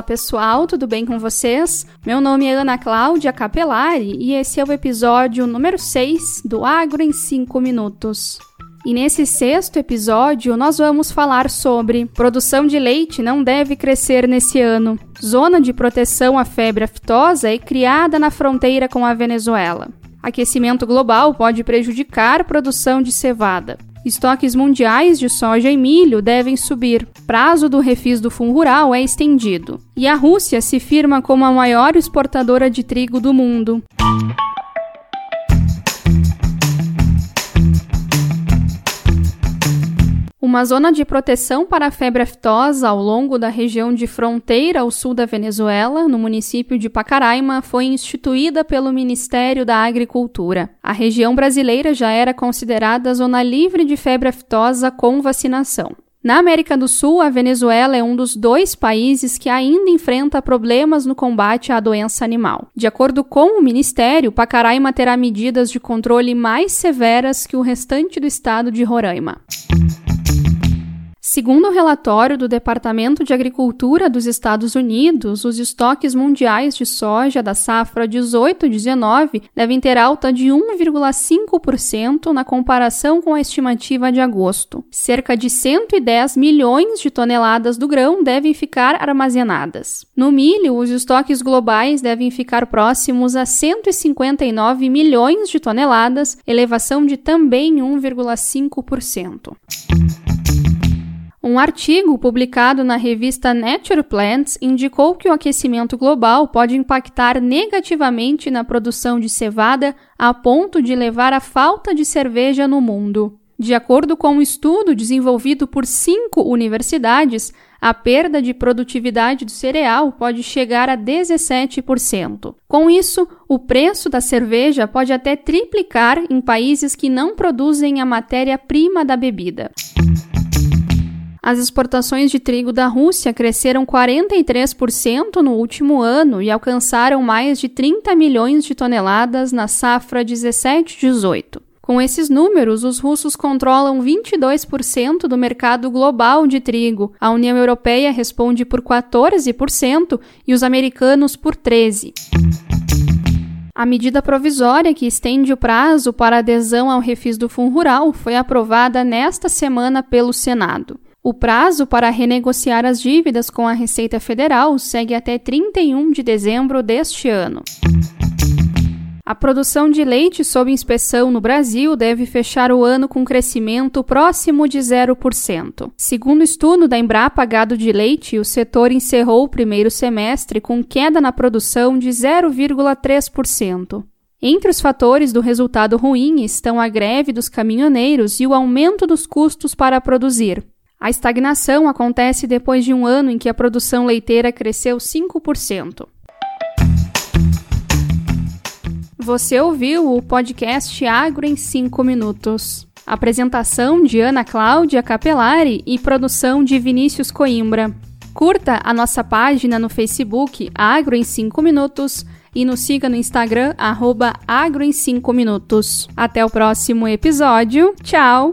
Olá pessoal, tudo bem com vocês? Meu nome é Ana Cláudia Capelari e esse é o episódio número 6 do Agro em 5 Minutos. E nesse sexto episódio, nós vamos falar sobre produção de leite não deve crescer nesse ano. Zona de proteção à febre aftosa é criada na fronteira com a Venezuela. Aquecimento global pode prejudicar produção de cevada. Estoques mundiais de soja e milho devem subir. Prazo do refis do fundo rural é estendido. E a Rússia se firma como a maior exportadora de trigo do mundo. Uma zona de proteção para a febre aftosa ao longo da região de fronteira ao sul da Venezuela, no município de Pacaraima, foi instituída pelo Ministério da Agricultura. A região brasileira já era considerada zona livre de febre aftosa com vacinação. Na América do Sul, a Venezuela é um dos dois países que ainda enfrenta problemas no combate à doença animal. De acordo com o Ministério, Pacaraima terá medidas de controle mais severas que o restante do estado de Roraima. Segundo o relatório do Departamento de Agricultura dos Estados Unidos, os estoques mundiais de soja da safra 18-19 devem ter alta de 1,5% na comparação com a estimativa de agosto. Cerca de 110 milhões de toneladas do grão devem ficar armazenadas. No milho, os estoques globais devem ficar próximos a 159 milhões de toneladas, elevação de também 1,5%. Um artigo publicado na revista Nature Plants indicou que o aquecimento global pode impactar negativamente na produção de cevada a ponto de levar à falta de cerveja no mundo. De acordo com um estudo desenvolvido por cinco universidades, a perda de produtividade do cereal pode chegar a 17%. Com isso, o preço da cerveja pode até triplicar em países que não produzem a matéria-prima da bebida. As exportações de trigo da Rússia cresceram 43% no último ano e alcançaram mais de 30 milhões de toneladas na safra 17-18. Com esses números, os russos controlam 22% do mercado global de trigo, a União Europeia responde por 14% e os americanos por 13%. A medida provisória que estende o prazo para adesão ao refis do Fundo Rural foi aprovada nesta semana pelo Senado. O prazo para renegociar as dívidas com a Receita Federal segue até 31 de dezembro deste ano. A produção de leite sob inspeção no Brasil deve fechar o ano com crescimento próximo de 0%. Segundo estudo da Embrapa Gado de Leite, o setor encerrou o primeiro semestre com queda na produção de 0,3%. Entre os fatores do resultado ruim estão a greve dos caminhoneiros e o aumento dos custos para produzir. A estagnação acontece depois de um ano em que a produção leiteira cresceu 5%. Você ouviu o podcast Agro em 5 minutos. Apresentação de Ana Cláudia Capelari e produção de Vinícius Coimbra. Curta a nossa página no Facebook Agro em 5 minutos e nos siga no Instagram arroba Agro em 5 minutos. Até o próximo episódio. Tchau!